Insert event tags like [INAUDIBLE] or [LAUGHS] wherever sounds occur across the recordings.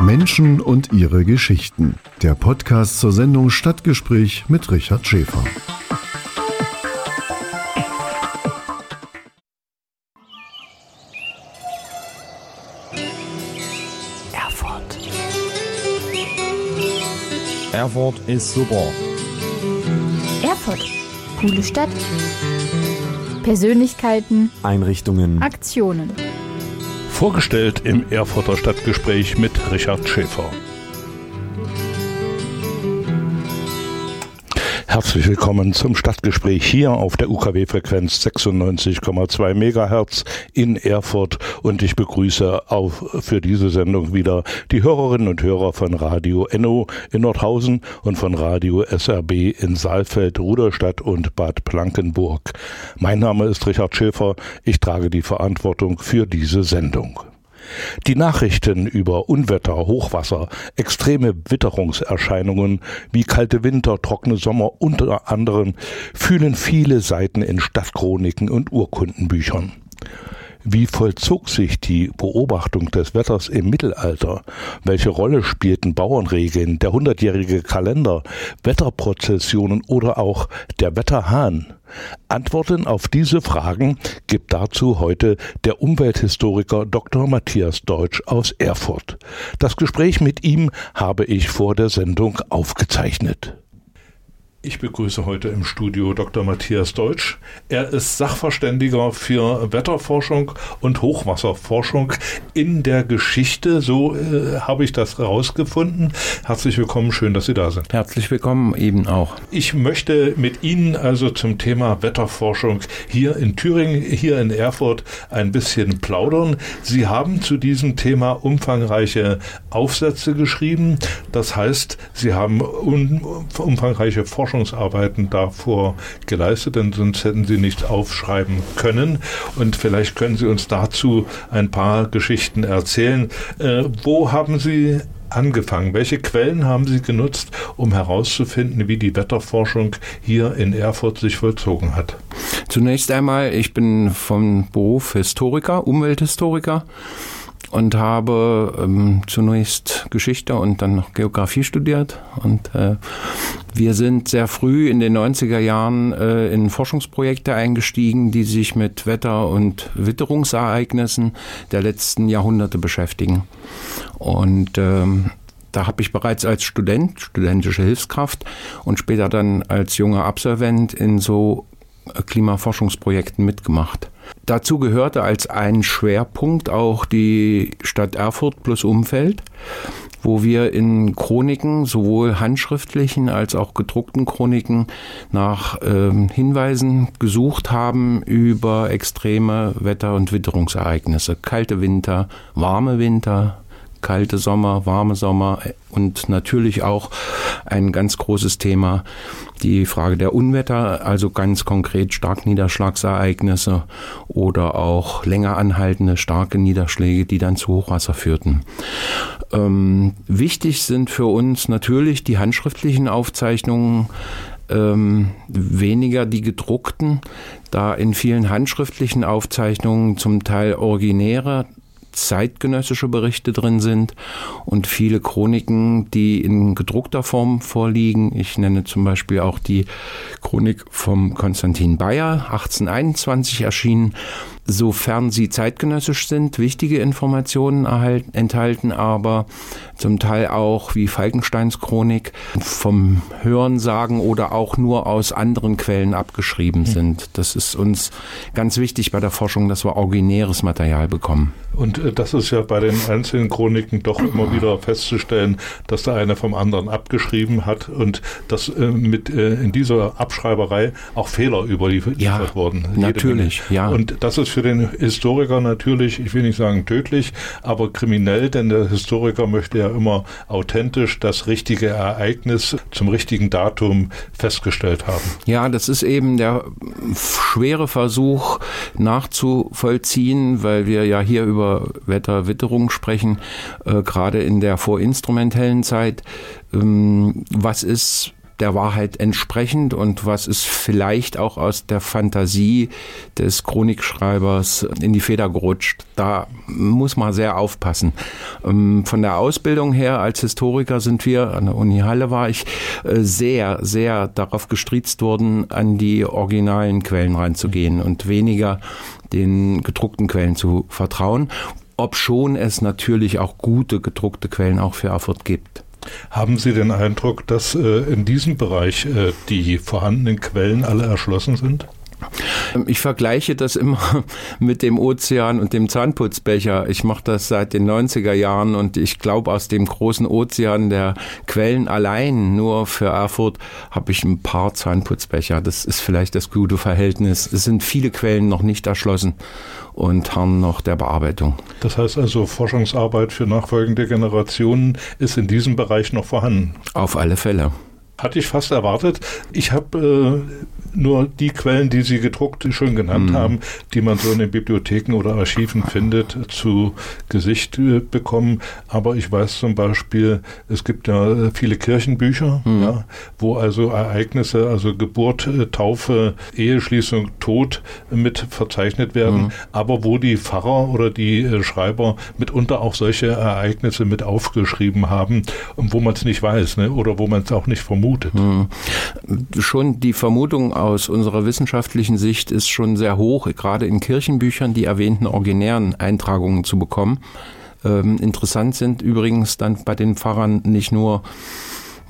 Menschen und ihre Geschichten. Der Podcast zur Sendung Stadtgespräch mit Richard Schäfer. Erfurt. Erfurt ist super. Erfurt. Coole Stadt. Persönlichkeiten. Einrichtungen. Aktionen. Vorgestellt im Erfurter Stadtgespräch mit Richard Schäfer. Herzlich willkommen zum Stadtgespräch hier auf der UKW-Frequenz 96,2 MHz in Erfurt und ich begrüße auch für diese Sendung wieder die Hörerinnen und Hörer von Radio Enno in Nordhausen und von Radio SRB in Saalfeld, Ruderstadt und Bad Blankenburg. Mein Name ist Richard Schäfer, ich trage die Verantwortung für diese Sendung. Die Nachrichten über Unwetter, Hochwasser, extreme Witterungserscheinungen wie kalte Winter, trockene Sommer unter anderem fühlen viele Seiten in Stadtchroniken und Urkundenbüchern. Wie vollzog sich die Beobachtung des Wetters im Mittelalter? Welche Rolle spielten Bauernregeln, der hundertjährige Kalender, Wetterprozessionen oder auch der Wetterhahn? Antworten auf diese Fragen gibt dazu heute der Umwelthistoriker Dr. Matthias Deutsch aus Erfurt. Das Gespräch mit ihm habe ich vor der Sendung aufgezeichnet. Ich begrüße heute im Studio Dr. Matthias Deutsch. Er ist Sachverständiger für Wetterforschung und Hochwasserforschung in der Geschichte. So äh, habe ich das herausgefunden. Herzlich willkommen, schön, dass Sie da sind. Herzlich willkommen, eben auch. Ich möchte mit Ihnen also zum Thema Wetterforschung hier in Thüringen, hier in Erfurt ein bisschen plaudern. Sie haben zu diesem Thema umfangreiche Aufsätze geschrieben. Das heißt, Sie haben umfangreiche Forschung Forschungsarbeiten davor geleistet, denn sonst hätten Sie nichts aufschreiben können. Und vielleicht können Sie uns dazu ein paar Geschichten erzählen. Äh, wo haben Sie angefangen? Welche Quellen haben Sie genutzt, um herauszufinden, wie die Wetterforschung hier in Erfurt sich vollzogen hat? Zunächst einmal, ich bin vom Beruf Historiker, Umwelthistoriker und habe ähm, zunächst Geschichte und dann noch Geografie studiert. Und äh, wir sind sehr früh in den 90er Jahren äh, in Forschungsprojekte eingestiegen, die sich mit Wetter- und Witterungsereignissen der letzten Jahrhunderte beschäftigen. Und ähm, da habe ich bereits als Student, studentische Hilfskraft und später dann als junger Absolvent in so Klimaforschungsprojekten mitgemacht. Dazu gehörte als ein Schwerpunkt auch die Stadt Erfurt plus Umfeld, wo wir in Chroniken, sowohl handschriftlichen als auch gedruckten Chroniken, nach äh, Hinweisen gesucht haben über extreme Wetter- und Witterungsereignisse. Kalte Winter, warme Winter, kalte Sommer, warme Sommer und natürlich auch ein ganz großes Thema, die Frage der Unwetter, also ganz konkret Starkniederschlagsereignisse oder auch länger anhaltende starke Niederschläge, die dann zu Hochwasser führten. Ähm, wichtig sind für uns natürlich die handschriftlichen Aufzeichnungen ähm, weniger die gedruckten, da in vielen handschriftlichen Aufzeichnungen zum Teil originäre zeitgenössische Berichte drin sind und viele Chroniken, die in gedruckter Form vorliegen. Ich nenne zum Beispiel auch die Chronik vom Konstantin Bayer, 1821 erschienen, sofern sie zeitgenössisch sind, wichtige Informationen erhalten, enthalten, aber zum Teil auch wie Falkensteins Chronik vom Hörensagen oder auch nur aus anderen Quellen abgeschrieben hm. sind. Das ist uns ganz wichtig bei der Forschung, dass wir originäres Material bekommen. Und äh, das ist ja bei den einzelnen Chroniken doch immer [CLEARS THROAT] wieder festzustellen, dass da einer vom anderen abgeschrieben hat und dass äh, mit äh, in dieser Abschreiberei auch Fehler überliefert ja, wurden. Natürlich, ja. Und das ist für den Historiker natürlich, ich will nicht sagen tödlich, aber kriminell, denn der Historiker möchte ja immer authentisch das richtige Ereignis zum richtigen Datum festgestellt haben. Ja, das ist eben der schwere Versuch nachzuvollziehen, weil wir ja hier über Wetterwitterung sprechen, äh, gerade in der vorinstrumentellen Zeit. Ähm, was ist der Wahrheit entsprechend und was ist vielleicht auch aus der Fantasie des Chronikschreibers in die Feder gerutscht. Da muss man sehr aufpassen. Ähm, von der Ausbildung her als Historiker sind wir, an der Uni Halle war ich, äh, sehr, sehr darauf gestriezt worden, an die originalen Quellen reinzugehen und weniger den gedruckten Quellen zu vertrauen, obschon es natürlich auch gute gedruckte Quellen auch für Erfurt gibt. Haben Sie den Eindruck, dass äh, in diesem Bereich äh, die vorhandenen Quellen alle erschlossen sind? Ich vergleiche das immer [LAUGHS] mit dem Ozean und dem Zahnputzbecher. Ich mache das seit den 90er Jahren und ich glaube, aus dem großen Ozean der Quellen allein nur für Erfurt habe ich ein paar Zahnputzbecher. Das ist vielleicht das gute Verhältnis. Es sind viele Quellen noch nicht erschlossen und haben noch der Bearbeitung. Das heißt also, Forschungsarbeit für nachfolgende Generationen ist in diesem Bereich noch vorhanden. Auf alle Fälle. Hatte ich fast erwartet. Ich habe äh, nur die Quellen, die Sie gedruckt schon genannt mhm. haben, die man so in den Bibliotheken oder Archiven findet, zu Gesicht äh, bekommen. Aber ich weiß zum Beispiel, es gibt ja äh, viele Kirchenbücher, mhm. ja, wo also Ereignisse, also Geburt, äh, Taufe, Eheschließung, Tod mit verzeichnet werden, mhm. aber wo die Pfarrer oder die Schreiber mitunter auch solche Ereignisse mit aufgeschrieben haben, wo man es nicht weiß ne, oder wo man es auch nicht vermutet. Mhm. Schon die Vermutung aus unserer wissenschaftlichen Sicht ist schon sehr hoch, gerade in Kirchenbüchern die erwähnten originären Eintragungen zu bekommen. Ähm, interessant sind übrigens dann bei den Pfarrern nicht nur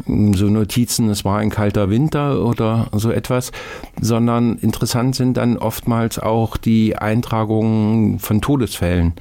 hm, so Notizen, es war ein kalter Winter oder so etwas, sondern interessant sind dann oftmals auch die Eintragungen von Todesfällen,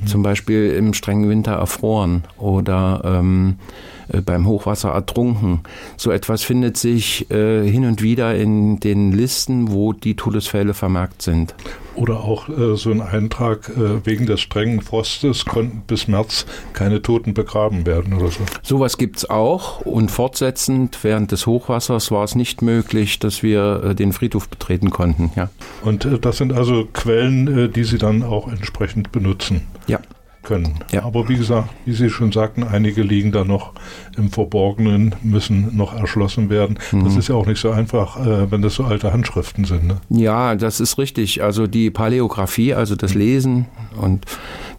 mhm. zum Beispiel im strengen Winter erfroren oder ähm, äh, beim Hochwasser ertrunken. So etwas findet sich äh, hin und wieder in den Listen, wo die Todesfälle vermerkt sind. Oder auch äh, so ein Eintrag, äh, wegen des strengen Frostes konnten bis März keine Toten begraben werden oder so. Sowas gibt es auch und fortsetzend während des Hochwassers war es nicht möglich, dass wir äh, den Friedhof betreten konnten. Ja. Und äh, das sind also Quellen, die Sie dann auch entsprechend benutzen. Ja können. Ja. Aber wie gesagt, wie Sie schon sagten, einige liegen da noch im Verborgenen, müssen noch erschlossen werden. Mhm. Das ist ja auch nicht so einfach, äh, wenn das so alte Handschriften sind. Ne? Ja, das ist richtig. Also die Paläographie, also das Lesen und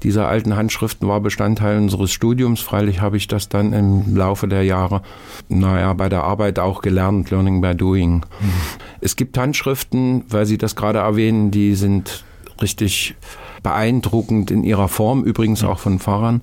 dieser alten Handschriften war Bestandteil unseres Studiums. Freilich habe ich das dann im Laufe der Jahre, naja, bei der Arbeit auch gelernt, Learning by Doing. Mhm. Es gibt Handschriften, weil Sie das gerade erwähnen, die sind richtig beeindruckend in ihrer Form, übrigens auch von Fahrern.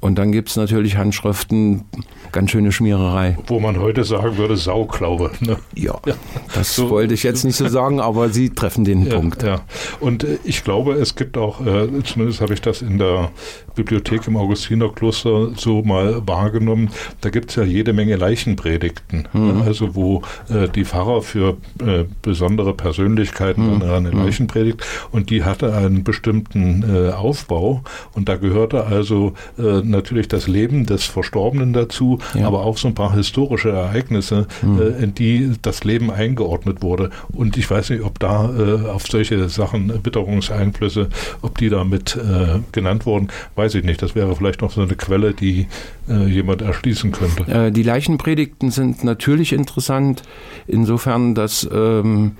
Und dann gibt es natürlich Handschriften, ganz schöne Schmiererei. Wo man heute sagen würde, Sauklaue. Ne? Ja, ja, das so, wollte ich jetzt nicht so sagen, aber Sie treffen den ja, Punkt. Ja. Und äh, ich glaube, es gibt auch, äh, zumindest habe ich das in der Bibliothek im Augustinerkloster so mal wahrgenommen, da gibt es ja jede Menge Leichenpredigten. Mhm. Also wo äh, die Pfarrer für äh, besondere Persönlichkeiten mhm. eine mhm. Leichenpredigt und die hatte einen bestimmten äh, Aufbau und da gehörte also äh, natürlich das Leben des Verstorbenen dazu, ja. aber auch so ein paar historische Ereignisse, mhm. äh, in die das Leben eingeordnet wurde. Und ich weiß nicht, ob da äh, auf solche Sachen Witterungseinflüsse, ob die da mit äh, genannt wurden, weiß ich nicht. Das wäre vielleicht noch so eine Quelle, die äh, jemand erschließen könnte. Die Leichenpredigten sind natürlich interessant, insofern, dass ähm,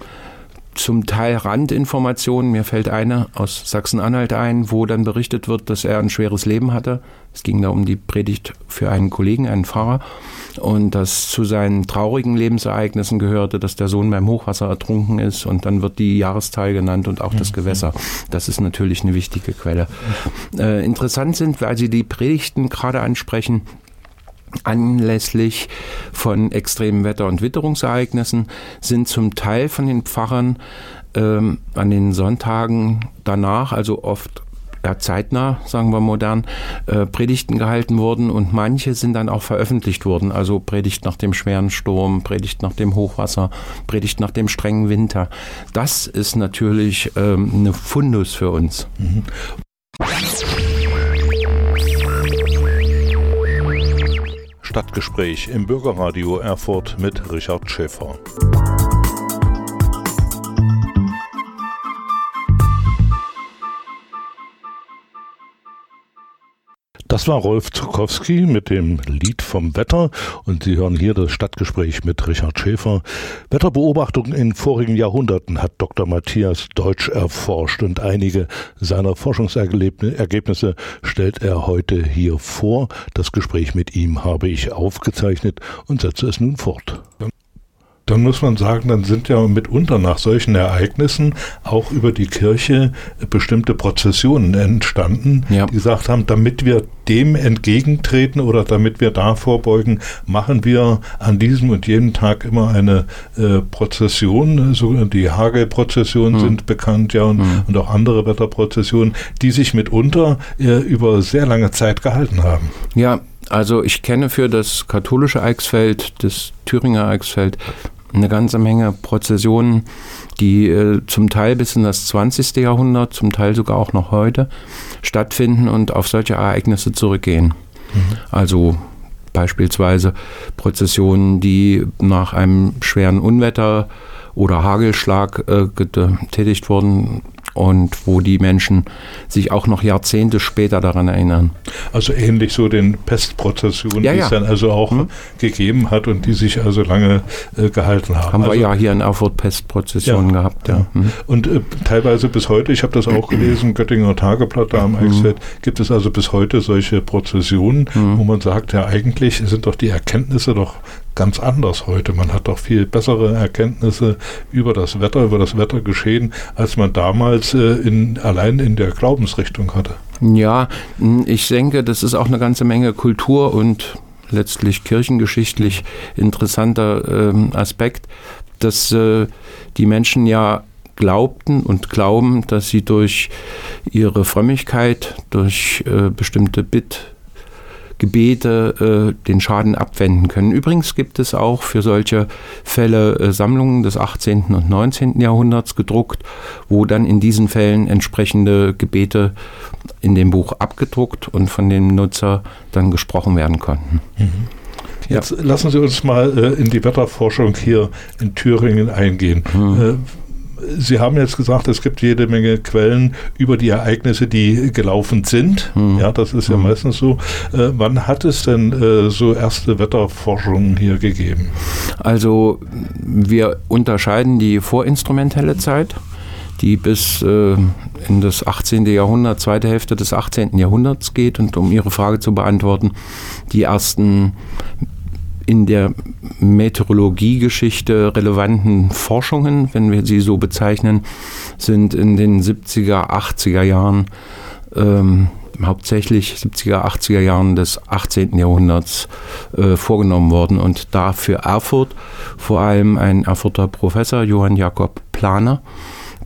zum Teil Randinformationen. Mir fällt eine aus Sachsen-Anhalt ein, wo dann berichtet wird, dass er ein schweres Leben hatte. Es ging da um die Predigt für einen Kollegen, einen Pfarrer. Und dass zu seinen traurigen Lebensereignissen gehörte, dass der Sohn beim Hochwasser ertrunken ist. Und dann wird die Jahreszahl genannt und auch das mhm. Gewässer. Das ist natürlich eine wichtige Quelle. Äh, interessant sind, weil Sie die Predigten gerade ansprechen, anlässlich von extremen Wetter- und Witterungsereignissen sind zum Teil von den Pfarrern ähm, an den Sonntagen danach, also oft ja, zeitnah, sagen wir modern, äh, Predigten gehalten worden und manche sind dann auch veröffentlicht worden. Also Predigt nach dem schweren Sturm, Predigt nach dem Hochwasser, Predigt nach dem strengen Winter. Das ist natürlich ähm, eine Fundus für uns. Mhm. Stadtgespräch im Bürgerradio Erfurt mit Richard Schäfer. Das war Rolf Zukowski mit dem Lied vom Wetter und Sie hören hier das Stadtgespräch mit Richard Schäfer. Wetterbeobachtungen in vorigen Jahrhunderten hat Dr. Matthias Deutsch erforscht und einige seiner Forschungsergebnisse stellt er heute hier vor. Das Gespräch mit ihm habe ich aufgezeichnet und setze es nun fort dann muss man sagen, dann sind ja mitunter nach solchen Ereignissen auch über die Kirche bestimmte Prozessionen entstanden, ja. die gesagt haben, damit wir dem entgegentreten oder damit wir da vorbeugen, machen wir an diesem und jenem Tag immer eine äh, Prozession, so, die Hagelprozessionen mhm. sind bekannt, ja, und, mhm. und, auch andere Wetterprozessionen, die sich mitunter äh, über sehr lange Zeit gehalten haben. Ja, also ich kenne für das katholische Eichsfeld, das Thüringer Eichsfeld, eine ganze Menge Prozessionen, die äh, zum Teil bis in das 20. Jahrhundert, zum Teil sogar auch noch heute stattfinden und auf solche Ereignisse zurückgehen. Mhm. Also beispielsweise Prozessionen, die nach einem schweren Unwetter oder Hagelschlag äh, getätigt wurden, und wo die Menschen sich auch noch Jahrzehnte später daran erinnern. Also ähnlich so den Pestprozessionen, ja, die ja. es dann also auch hm. gegeben hat und die sich also lange äh, gehalten haben. Haben also, wir ja hier in Erfurt Pestprozessionen ja, gehabt. Ja. Hm. Und äh, teilweise bis heute, ich habe das auch gelesen, Göttinger Tageblatt da am hm. Eichsfeld, gibt es also bis heute solche Prozessionen, hm. wo man sagt, ja eigentlich sind doch die Erkenntnisse doch ganz anders heute. Man hat doch viel bessere Erkenntnisse über das Wetter, über das Wettergeschehen, als man damals äh, in, allein in der Glaubensrichtung hatte. Ja, ich denke, das ist auch eine ganze Menge Kultur und letztlich kirchengeschichtlich interessanter äh, Aspekt, dass äh, die Menschen ja glaubten und glauben, dass sie durch ihre Frömmigkeit, durch äh, bestimmte Bitt Gebete äh, den Schaden abwenden können. Übrigens gibt es auch für solche Fälle äh, Sammlungen des 18. und 19. Jahrhunderts gedruckt, wo dann in diesen Fällen entsprechende Gebete in dem Buch abgedruckt und von dem Nutzer dann gesprochen werden konnten. Mhm. Jetzt ja. lassen Sie uns mal äh, in die Wetterforschung hier in Thüringen eingehen. Mhm. Sie haben jetzt gesagt, es gibt jede Menge Quellen über die Ereignisse, die gelaufen sind. Hm. Ja, das ist ja hm. meistens so. Äh, wann hat es denn äh, so erste Wetterforschungen hier gegeben? Also wir unterscheiden die vorinstrumentelle Zeit die bis äh, in das 18. Jahrhundert, zweite Hälfte des 18. Jahrhunderts geht. Und um Ihre Frage zu beantworten, die ersten in der Meteorologiegeschichte relevanten Forschungen, wenn wir sie so bezeichnen, sind in den 70er, 80er Jahren, ähm, hauptsächlich 70er, 80er Jahren des 18. Jahrhunderts äh, vorgenommen worden. Und da für Erfurt vor allem ein Erfurter Professor, Johann Jakob Planer,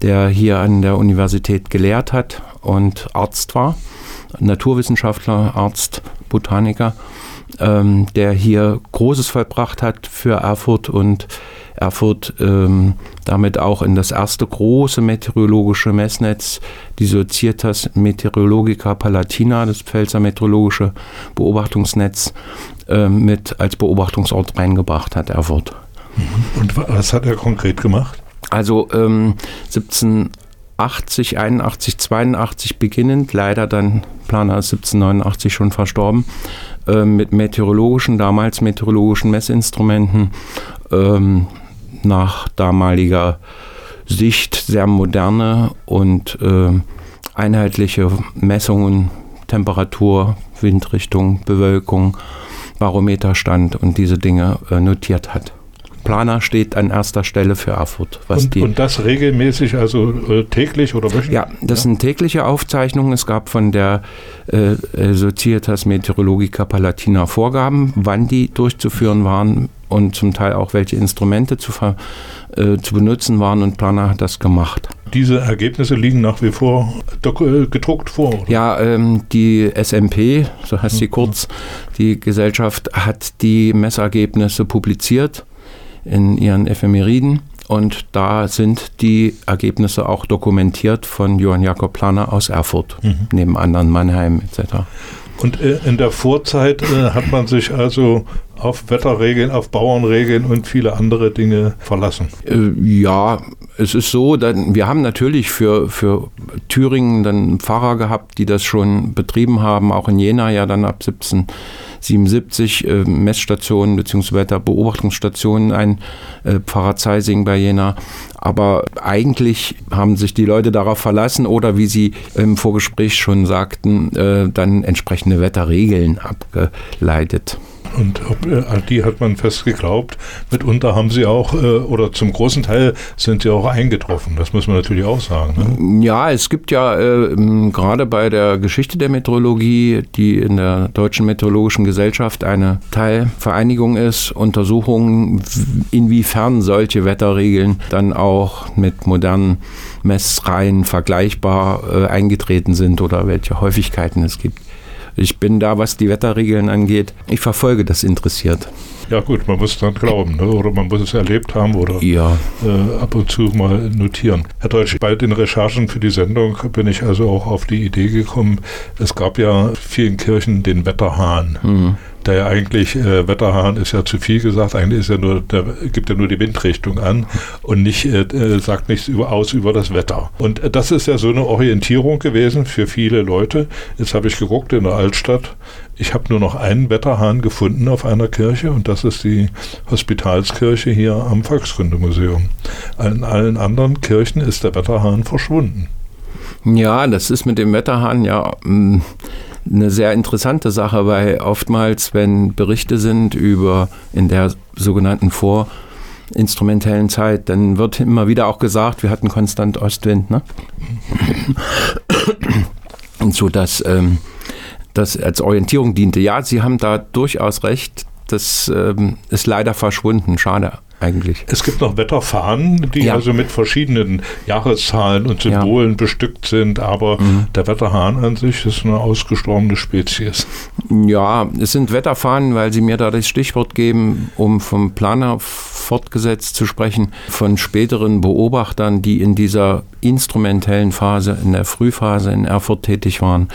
der hier an der Universität gelehrt hat und Arzt war, Naturwissenschaftler, Arzt, Botaniker ähm, der hier Großes vollbracht hat für Erfurt und Erfurt ähm, damit auch in das erste große meteorologische Messnetz, die Societas Meteorologica Palatina, das Pfälzer meteorologische Beobachtungsnetz, äh, mit als Beobachtungsort reingebracht hat, Erfurt. Mhm. Und was hat er konkret gemacht? Also ähm, 1780, 81, 82 beginnend, leider dann Planer ist 1789 schon verstorben, äh, mit meteorologischen, damals meteorologischen Messinstrumenten ähm, nach damaliger Sicht sehr moderne und äh, einheitliche Messungen, Temperatur, Windrichtung, Bewölkung, Barometerstand und diese Dinge äh, notiert hat. Planer steht an erster Stelle für Erfurt. Und, und, das regelmäßig, also äh, täglich oder wöchentlich? Ja, das ja? sind tägliche Aufzeichnungen. Es gab von der äh, äh, Societas Meteorologica Palatina Vorgaben, wann die durchzuführen waren und zum Teil auch welche Instrumente zu, äh, zu benutzen waren und Planer hat das gemacht. Diese Ergebnisse liegen nach wie vor äh, gedruckt vor. Oder? Ja, ähm, die SMP, so heißt sie kurz, die Gesellschaft hat die Messergebnisse publiziert in ihren Ephemeriden. Und da sind die Ergebnisse auch dokumentiert von Johann Jakob Planer aus Erfurt, mhm. neben anderen Mannheim etc. Und äh, in der Vorzeit äh, hat man sich also auf Wetterregeln, auf Bauernregeln und viele andere Dinge verlassen. Äh, ja, es ist so, dann, wir haben natürlich für, für Thüringen dann Pfarrer gehabt, die das schon betrieben haben, auch in Jena ja dann ab 1777 äh, Messstationen bzw. Wetterbeobachtungsstationen, ein äh, Pfarrer Zeising bei Jena. Aber eigentlich haben sich die Leute darauf verlassen oder wie Sie im Vorgespräch schon sagten, äh, dann entsprechende Wetterregeln abgeleitet. Und äh, an die hat man fest geglaubt. Mitunter haben sie auch, äh, oder zum großen Teil sind sie auch eingetroffen. Das muss man natürlich auch sagen. Ne? Ja, es gibt ja äh, gerade bei der Geschichte der Meteorologie, die in der Deutschen Meteorologischen Gesellschaft eine Teilvereinigung ist, Untersuchungen, inwiefern solche Wetterregeln dann auch mit modernen Messreihen vergleichbar äh, eingetreten sind oder welche Häufigkeiten es gibt. Ich bin da, was die Wetterregeln angeht. Ich verfolge das interessiert. Ja gut, man muss dann glauben ne? oder man muss es erlebt haben oder ja. äh, ab und zu mal notieren. Herr Deutsch, bei den Recherchen für die Sendung bin ich also auch auf die Idee gekommen, es gab ja vielen Kirchen den Wetterhahn. Mhm der ja eigentlich, äh, Wetterhahn ist ja zu viel gesagt, eigentlich ist ja nur, der gibt ja nur die Windrichtung an und nicht, äh, äh, sagt nichts über, aus über das Wetter. Und äh, das ist ja so eine Orientierung gewesen für viele Leute. Jetzt habe ich geguckt in der Altstadt, ich habe nur noch einen Wetterhahn gefunden auf einer Kirche und das ist die Hospitalskirche hier am Volkskundemuseum. In allen anderen Kirchen ist der Wetterhahn verschwunden. Ja, das ist mit dem Wetterhahn ja mm, eine sehr interessante Sache, weil oftmals, wenn Berichte sind über in der sogenannten vorinstrumentellen Zeit, dann wird immer wieder auch gesagt, wir hatten konstant Ostwind, ne? Und so dass ähm, das als Orientierung diente. Ja, Sie haben da durchaus recht. Das ähm, ist leider verschwunden. Schade eigentlich. Es gibt noch Wetterfahnen, die ja. also mit verschiedenen Jahreszahlen und Symbolen ja. bestückt sind, aber mhm. der Wetterhahn an sich ist eine ausgestorbene Spezies. Ja, es sind Wetterfahnen, weil Sie mir da das Stichwort geben, um vom Planer fortgesetzt zu sprechen, von späteren Beobachtern, die in dieser instrumentellen Phase, in der Frühphase in Erfurt tätig waren,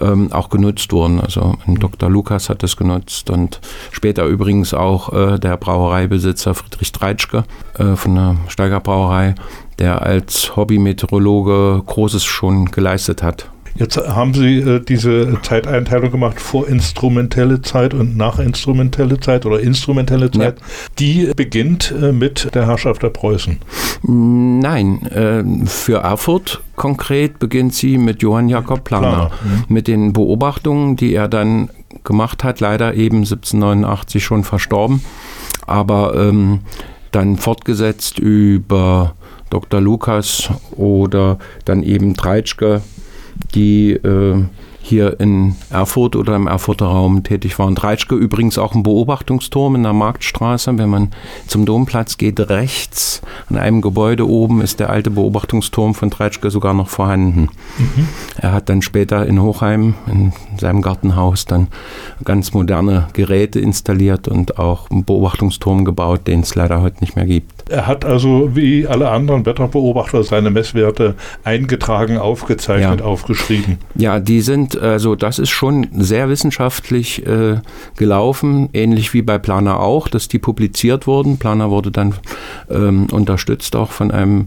ähm, auch genutzt wurden. Also Dr. Lukas hat es genutzt und später übrigens auch äh, der Brauereibesitzer Friedrich Dreitschke äh, von der Steiger Brauerei, der als Hobbymeteorologe Großes schon geleistet hat. Jetzt haben Sie äh, diese Zeiteinteilung gemacht, vorinstrumentelle Zeit und nachinstrumentelle Zeit oder instrumentelle Zeit. Ja. Die beginnt äh, mit der Herrschaft der Preußen. Nein, äh, für Erfurt konkret beginnt sie mit Johann Jakob Planer, Planer. Mhm. mit den Beobachtungen, die er dann gemacht hat, leider eben 1789 schon verstorben, aber ähm, dann fortgesetzt über Dr. Lukas oder dann eben Treitschke die äh, hier in Erfurt oder im Erfurter Raum tätig waren. Dreitschke übrigens auch ein Beobachtungsturm in der Marktstraße. Wenn man zum Domplatz geht, rechts an einem Gebäude oben ist der alte Beobachtungsturm von Dreitschke sogar noch vorhanden. Mhm. Er hat dann später in Hochheim, in seinem Gartenhaus, dann ganz moderne Geräte installiert und auch einen Beobachtungsturm gebaut, den es leider heute nicht mehr gibt. Er hat also wie alle anderen Wetterbeobachter seine Messwerte eingetragen, aufgezeichnet, ja. aufgeschrieben. Ja, die sind, also das ist schon sehr wissenschaftlich äh, gelaufen, ähnlich wie bei Planer auch, dass die publiziert wurden. Planer wurde dann ähm, unterstützt auch von einem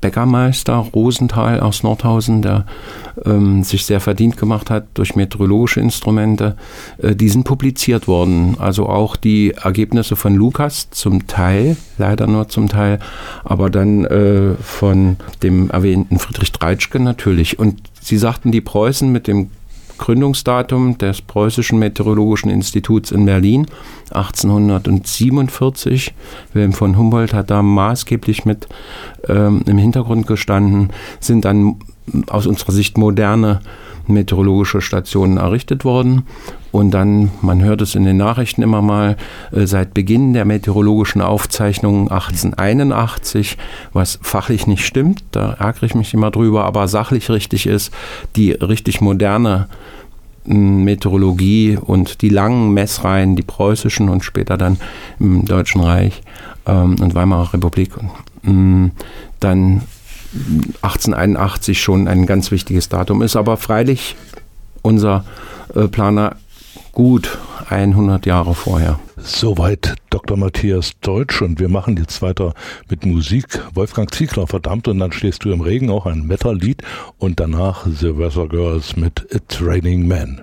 Bäckermeister Rosenthal aus Nordhausen, der ähm, sich sehr verdient gemacht hat durch meteorologische Instrumente, äh, die sind publiziert worden. Also auch die Ergebnisse von Lukas zum Teil, leider nur zum Teil, aber dann äh, von dem erwähnten Friedrich Dreitschke natürlich. Und Sie sagten, die Preußen mit dem Gründungsdatum des Preußischen Meteorologischen Instituts in Berlin 1847. Wilhelm von Humboldt hat da maßgeblich mit ähm, im Hintergrund gestanden, sind dann aus unserer Sicht moderne meteorologische Stationen errichtet worden. Und dann, man hört es in den Nachrichten immer mal, äh, seit Beginn der meteorologischen Aufzeichnungen 1881, was fachlich nicht stimmt, da ärgere ich mich immer drüber, aber sachlich richtig ist, die richtig moderne Meteorologie und die langen Messreihen, die preußischen und später dann im Deutschen Reich ähm, und Weimarer Republik, dann 1881 schon ein ganz wichtiges Datum ist. Aber freilich unser äh, Planer gut 100 Jahre vorher. Soweit Dr. Matthias Deutsch und wir machen jetzt weiter mit Musik. Wolfgang Ziegler, verdammt, und dann stehst du im Regen, auch ein Metal-Lied und danach The Weather Girls mit It's Raining Men.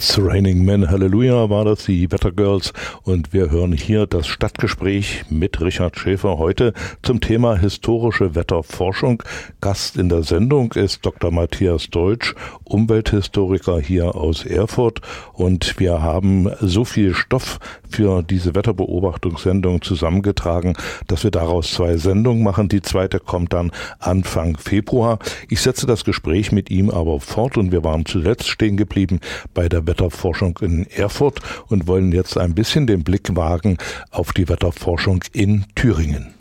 It's Raining Men, Halleluja war das, die Wettergirls. Und wir hören hier das Stadtgespräch mit Richard Schäfer heute zum Thema historische Wetterforschung. Gast in der Sendung ist Dr. Matthias Deutsch, Umwelthistoriker hier aus Erfurt. Und wir haben so viel Stoff für diese Wetterbeobachtungssendung zusammengetragen, dass wir daraus zwei Sendungen machen. Die zweite kommt dann Anfang Februar. Ich setze das Gespräch mit ihm aber fort und wir waren zuletzt stehen geblieben bei der Wetterforschung in Erfurt und wollen jetzt ein bisschen den Blick wagen auf die Wetterforschung in Thüringen.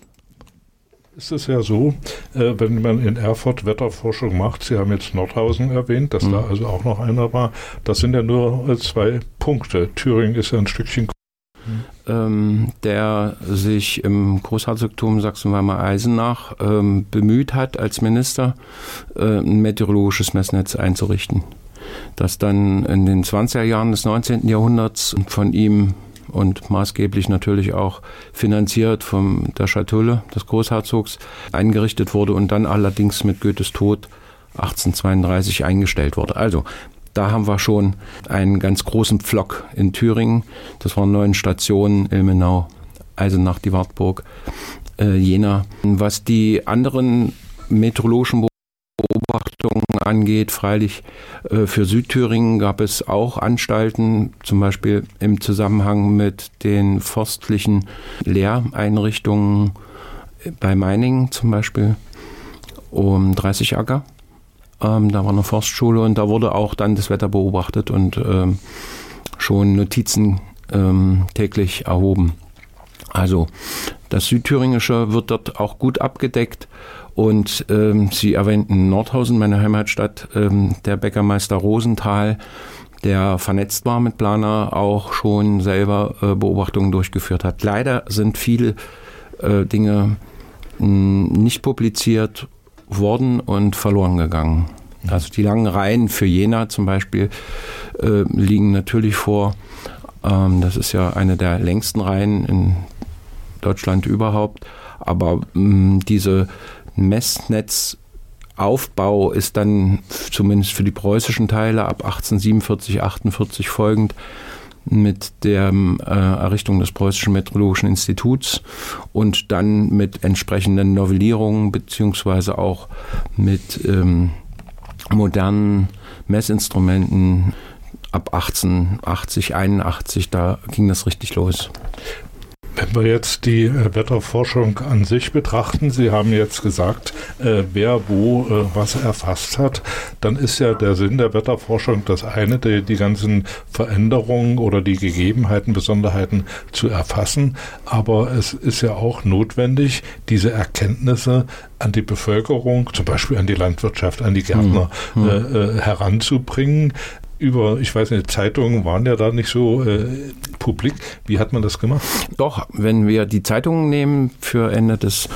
Es ist ja so, äh, wenn man in Erfurt Wetterforschung macht, Sie haben jetzt Nordhausen erwähnt, dass mhm. da also auch noch einer war, das sind ja nur äh, zwei Punkte. Thüringen ist ja ein Stückchen ähm, der sich im Großherzogtum Sachsen-Weimar-Eisenach ähm, bemüht hat, als Minister äh, ein meteorologisches Messnetz einzurichten das dann in den 20er Jahren des 19. Jahrhunderts von ihm und maßgeblich natürlich auch finanziert von der Schatulle des Großherzogs eingerichtet wurde und dann allerdings mit Goethes Tod 1832 eingestellt wurde. Also da haben wir schon einen ganz großen Pflock in Thüringen. Das waren neun Stationen, Ilmenau, Eisenach, die Wartburg, äh, Jena. Was die anderen meteorologischen angeht. Freilich äh, für Südthüringen gab es auch Anstalten, zum Beispiel im Zusammenhang mit den forstlichen Lehreinrichtungen bei Meiningen zum Beispiel um 30 Acker. Ähm, da war eine Forstschule und da wurde auch dann das Wetter beobachtet und ähm, schon Notizen ähm, täglich erhoben. Also das Südthüringische wird dort auch gut abgedeckt und ähm, Sie erwähnten Nordhausen, meine Heimatstadt, ähm, der Bäckermeister Rosenthal, der vernetzt war mit Planer, auch schon selber äh, Beobachtungen durchgeführt hat. Leider sind viele äh, Dinge mh, hm, nicht publiziert worden und verloren gegangen. Also die langen Reihen für Jena zum Beispiel äh, liegen natürlich vor. Ähm, das ist ja eine der längsten Reihen in Deutschland überhaupt. Aber mh, hm, diese Messnetzaufbau ist dann zumindest für die preußischen Teile ab 1847, 48 folgend mit der äh, Errichtung des Preußischen Meteorologischen Instituts und dann mit entsprechenden Novellierungen beziehungsweise auch mit ähm, modernen Messinstrumenten ab 1880, 81, da ging das richtig los. Wenn wir jetzt die äh, Wetterforschung an sich betrachten, Sie haben jetzt gesagt, äh, wer wo äh, was erfasst hat, dann ist ja der Sinn der Wetterforschung das eine, die, die ganzen Veränderungen oder die Gegebenheiten, Besonderheiten zu erfassen. Aber es ist ja auch notwendig, diese Erkenntnisse an die Bevölkerung, zum Beispiel an die Landwirtschaft, an die Gärtner mhm. äh, heranzubringen über, ich weiß nicht, Zeitungen waren ja da nicht so äh, publik. Wie hat man das gemacht? Doch, wenn wir die Zeitungen nehmen für Ende des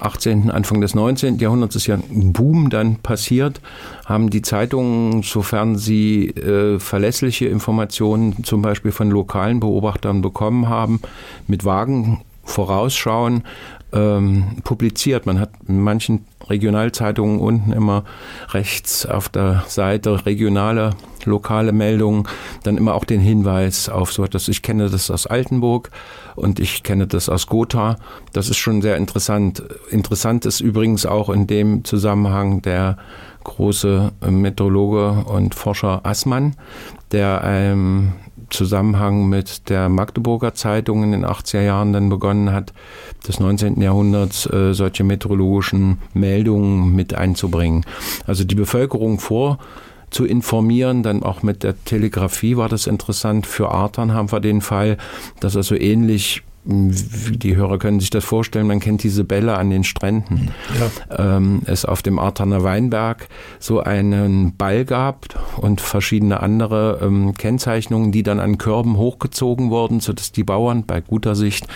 18., Anfang des 19. Jahrhunderts ist ja ein Boom dann passiert, haben die Zeitungen, sofern sie äh, verlässliche Informationen zum Beispiel von lokalen Beobachtern bekommen haben, mit Wagen vorausschauen, ähm, publiziert. Man hat in manchen Regionalzeitungen unten immer rechts auf der Seite regionale, lokale Meldungen, dann immer auch den Hinweis auf so etwas. Ich kenne das aus Altenburg und ich kenne das aus Gotha. Das ist schon sehr interessant. Interessant ist übrigens auch in dem Zusammenhang der große Meteorologe und Forscher Assmann, der ähm, Zusammenhang mit der Magdeburger Zeitung in den 80er Jahren dann begonnen hat, des 19. Jahrhunderts äh, solche meteorologischen Meldungen mit einzubringen. Also die Bevölkerung vor zu informieren, dann auch mit der Telegrafie war das interessant. Für Artern haben wir den Fall, dass er so ähnlich die Hörer können sich das vorstellen, man kennt diese Bälle an den Stränden. Ja. Ähm, es auf dem Artaner Weinberg so einen Ball gab und verschiedene andere ähm, Kennzeichnungen, die dann an Körben hochgezogen wurden, sodass die Bauern bei guter Sicht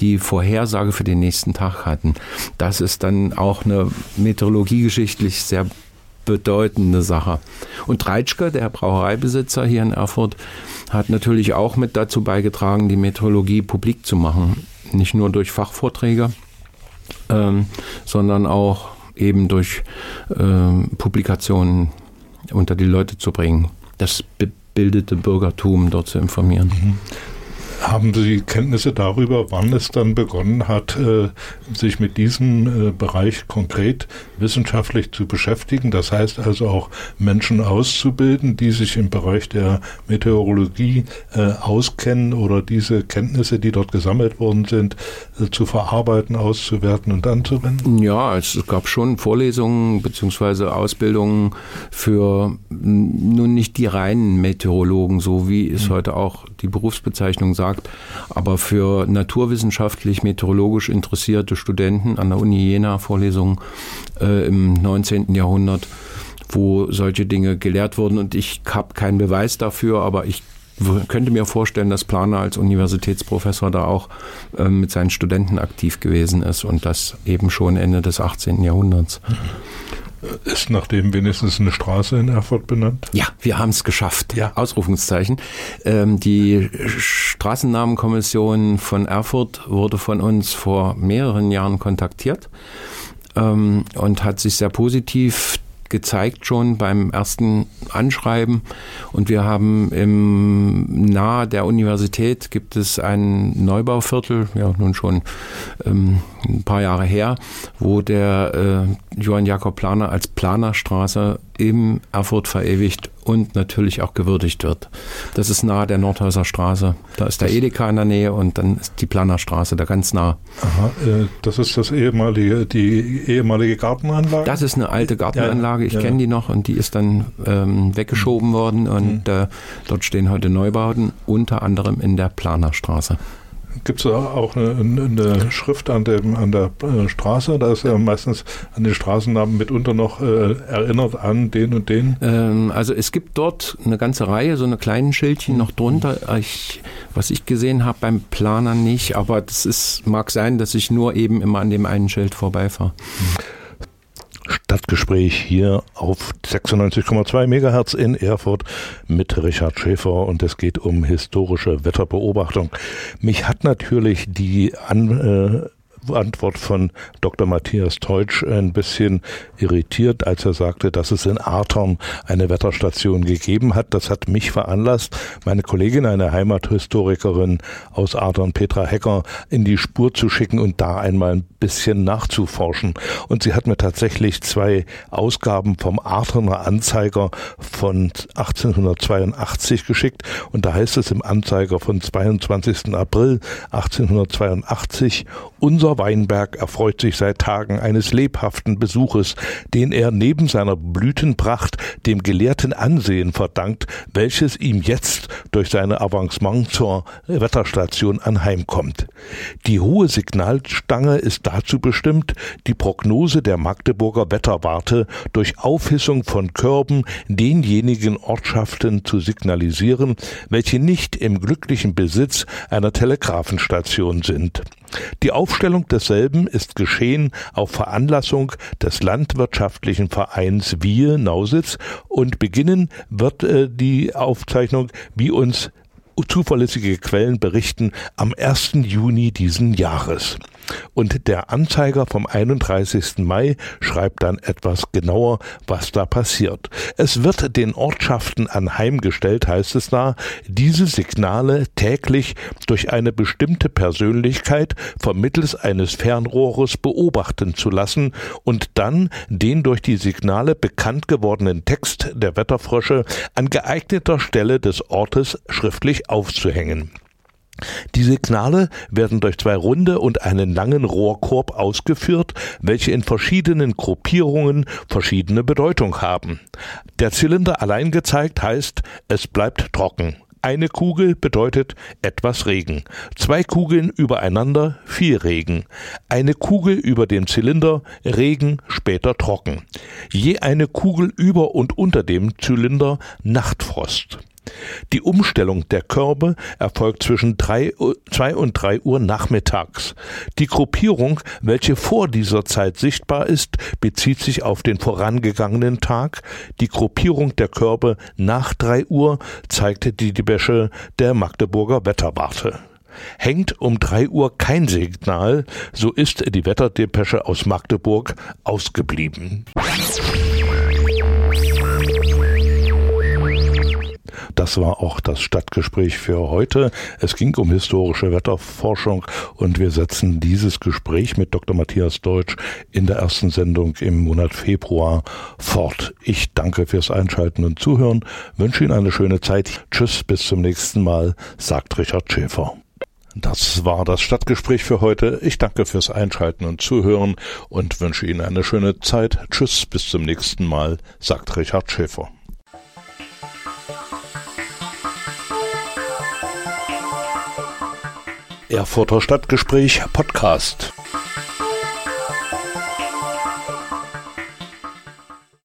die Vorhersage für den nächsten Tag hatten. Das ist dann auch eine meteorologiegeschichtlich sehr bedeutende Sache. Und Treitschke, der Brauereibesitzer hier in Erfurt, hat natürlich auch mit dazu beigetragen, die Meteorologie publik zu machen. Nicht nur durch Fachvorträge, ähm, sondern auch eben durch ähm, Publikationen unter die Leute zu bringen, das bebildete Bürgertum dort zu informieren. Haben Sie Kenntnisse darüber, wann es dann begonnen hat, äh, sich mit diesem äh, Bereich konkret wissenschaftlich zu beschäftigen? Das heißt also auch Menschen auszubilden, die sich im Bereich der Meteorologie äh, auskennen oder diese Kenntnisse, die dort gesammelt worden sind, zu verarbeiten, auszuwerten und anzuwenden? Ja, es gab schon Vorlesungen bzw. Ausbildungen für nun nicht die reinen Meteorologen, so wie es mhm. heute auch die Berufsbezeichnung sagt. Aber für naturwissenschaftlich, meteorologisch interessierte Studenten an der Uni Jena Vorlesungen äh, im 19. Jahrhundert, wo solche Dinge gelehrt wurden. Und ich habe keinen Beweis dafür, aber ich könnte mir vorstellen, dass Planer als Universitätsprofessor da auch äh, mit seinen Studenten aktiv gewesen ist und das eben schon Ende des 18. Jahrhunderts. Mhm. Ist nachdem wenigstens eine Straße in Erfurt benannt? Ja, wir haben es geschafft. Ja. Ausrufungszeichen. Ähm, die Straßennamenkommission von Erfurt wurde von uns vor mehreren Jahren kontaktiert ähm, und hat sich sehr positiv gezeigt schon beim ersten Anschreiben. Und wir haben im nahe der Universität gibt es ein Neubauviertel, ja nun schon ähm, ein paar Jahre her, wo der äh, Johann Jakob Planer als Planerstraße im Erfurt verewigt und natürlich auch gewürdigt wird. Das ist nahe der Nordhäuser Straße. Da ist der Edeka in der Nähe und dann ist die Planerstraße da ganz nah. Aha, äh, das ist das ehemalige, die ehemalige Gartenanlage? Das ist eine alte Gartenanlage. Ich ja, kenne die noch und die ist dann ähm, weggeschoben worden und mhm. äh, dort stehen heute Neubauten, unter anderem in der Planerstraße. Gibt es auch eine, eine, Schrift an, dem, an der äh, Straße? Da ist ja meistens an den Straßennamen mitunter noch äh, erinnert an den und den. Ähm, also es gibt dort eine ganze Reihe, so eine kleinen Schildchen noch drunter. Ich, was ich gesehen habe beim Planer nicht, aber das ist, mag sein, dass ich nur eben immer an dem einen Schild vorbeifahre. Mhm. Stadtgespräch hier auf 96,2 MHz in Erfurt mit Richard Schäfer und es geht um historische Wetterbeobachtung. Mich hat natürlich die An, äh, Antwort von Dr. Matthias Teutsch ein bisschen irritiert, als er sagte, dass es in Artern eine Wetterstation gegeben hat. Das hat mich veranlasst, meine Kollegin, eine Heimathistorikerin aus Artern, Petra Hecker, in die Spur zu schicken und da einmal ein bisschen nachzuforschen. Und sie hat mir tatsächlich zwei Ausgaben vom Arterner Anzeiger von 1882 geschickt. Und da heißt es im Anzeiger von 22. April 1882, unser Weinberg erfreut sich seit Tagen eines lebhaften Besuches, den er neben seiner Blütenpracht dem gelehrten Ansehen verdankt, welches ihm jetzt durch seine Avancement zur Wetterstation anheimkommt. Die hohe Signalstange ist dazu bestimmt, die Prognose der Magdeburger Wetterwarte durch Aufhissung von Körben denjenigen Ortschaften zu signalisieren, welche nicht im glücklichen Besitz einer Telegrafenstation sind. Die Aufstellung desselben ist geschehen auf Veranlassung des landwirtschaftlichen Vereins Wir Nausitz und beginnen wird äh, die Aufzeichnung, wie uns zuverlässige Quellen berichten, am 1. Juni diesen Jahres. Und der Anzeiger vom 31. Mai schreibt dann etwas genauer, was da passiert. Es wird den Ortschaften anheimgestellt, heißt es da, diese Signale täglich durch eine bestimmte Persönlichkeit vermittels eines Fernrohres beobachten zu lassen und dann den durch die Signale bekannt gewordenen Text der Wetterfrösche an geeigneter Stelle des Ortes schriftlich aufzuhängen. Die Signale werden durch zwei runde und einen langen Rohrkorb ausgeführt, welche in verschiedenen Gruppierungen verschiedene Bedeutung haben. Der Zylinder allein gezeigt heißt, es bleibt trocken. Eine Kugel bedeutet etwas Regen. Zwei Kugeln übereinander viel Regen. Eine Kugel über dem Zylinder Regen, später trocken. Je eine Kugel über und unter dem Zylinder Nachtfrost. Die Umstellung der Körbe erfolgt zwischen 2 und 3 Uhr nachmittags. Die Gruppierung, welche vor dieser Zeit sichtbar ist, bezieht sich auf den vorangegangenen Tag. Die Gruppierung der Körbe nach 3 Uhr zeigte die Debesche der Magdeburger Wetterwarte. Hängt um 3 Uhr kein Signal, so ist die Wetterdepesche aus Magdeburg ausgeblieben. Das war auch das Stadtgespräch für heute. Es ging um historische Wetterforschung und wir setzen dieses Gespräch mit Dr. Matthias Deutsch in der ersten Sendung im Monat Februar fort. Ich danke fürs Einschalten und Zuhören, wünsche Ihnen eine schöne Zeit. Tschüss, bis zum nächsten Mal, sagt Richard Schäfer. Das war das Stadtgespräch für heute. Ich danke fürs Einschalten und Zuhören und wünsche Ihnen eine schöne Zeit. Tschüss, bis zum nächsten Mal, sagt Richard Schäfer. Erfurter Stadtgespräch Podcast.